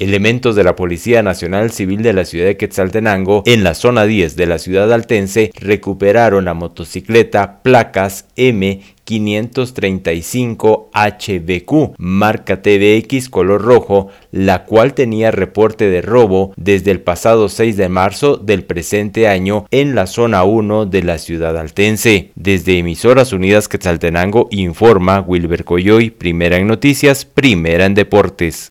Elementos de la Policía Nacional Civil de la ciudad de Quetzaltenango, en la zona 10 de la ciudad altense, recuperaron la motocicleta placas M535HBQ, marca TVX color rojo, la cual tenía reporte de robo desde el pasado 6 de marzo del presente año en la zona 1 de la ciudad altense. Desde Emisoras Unidas Quetzaltenango informa Wilber Coyoy, primera en noticias, primera en deportes.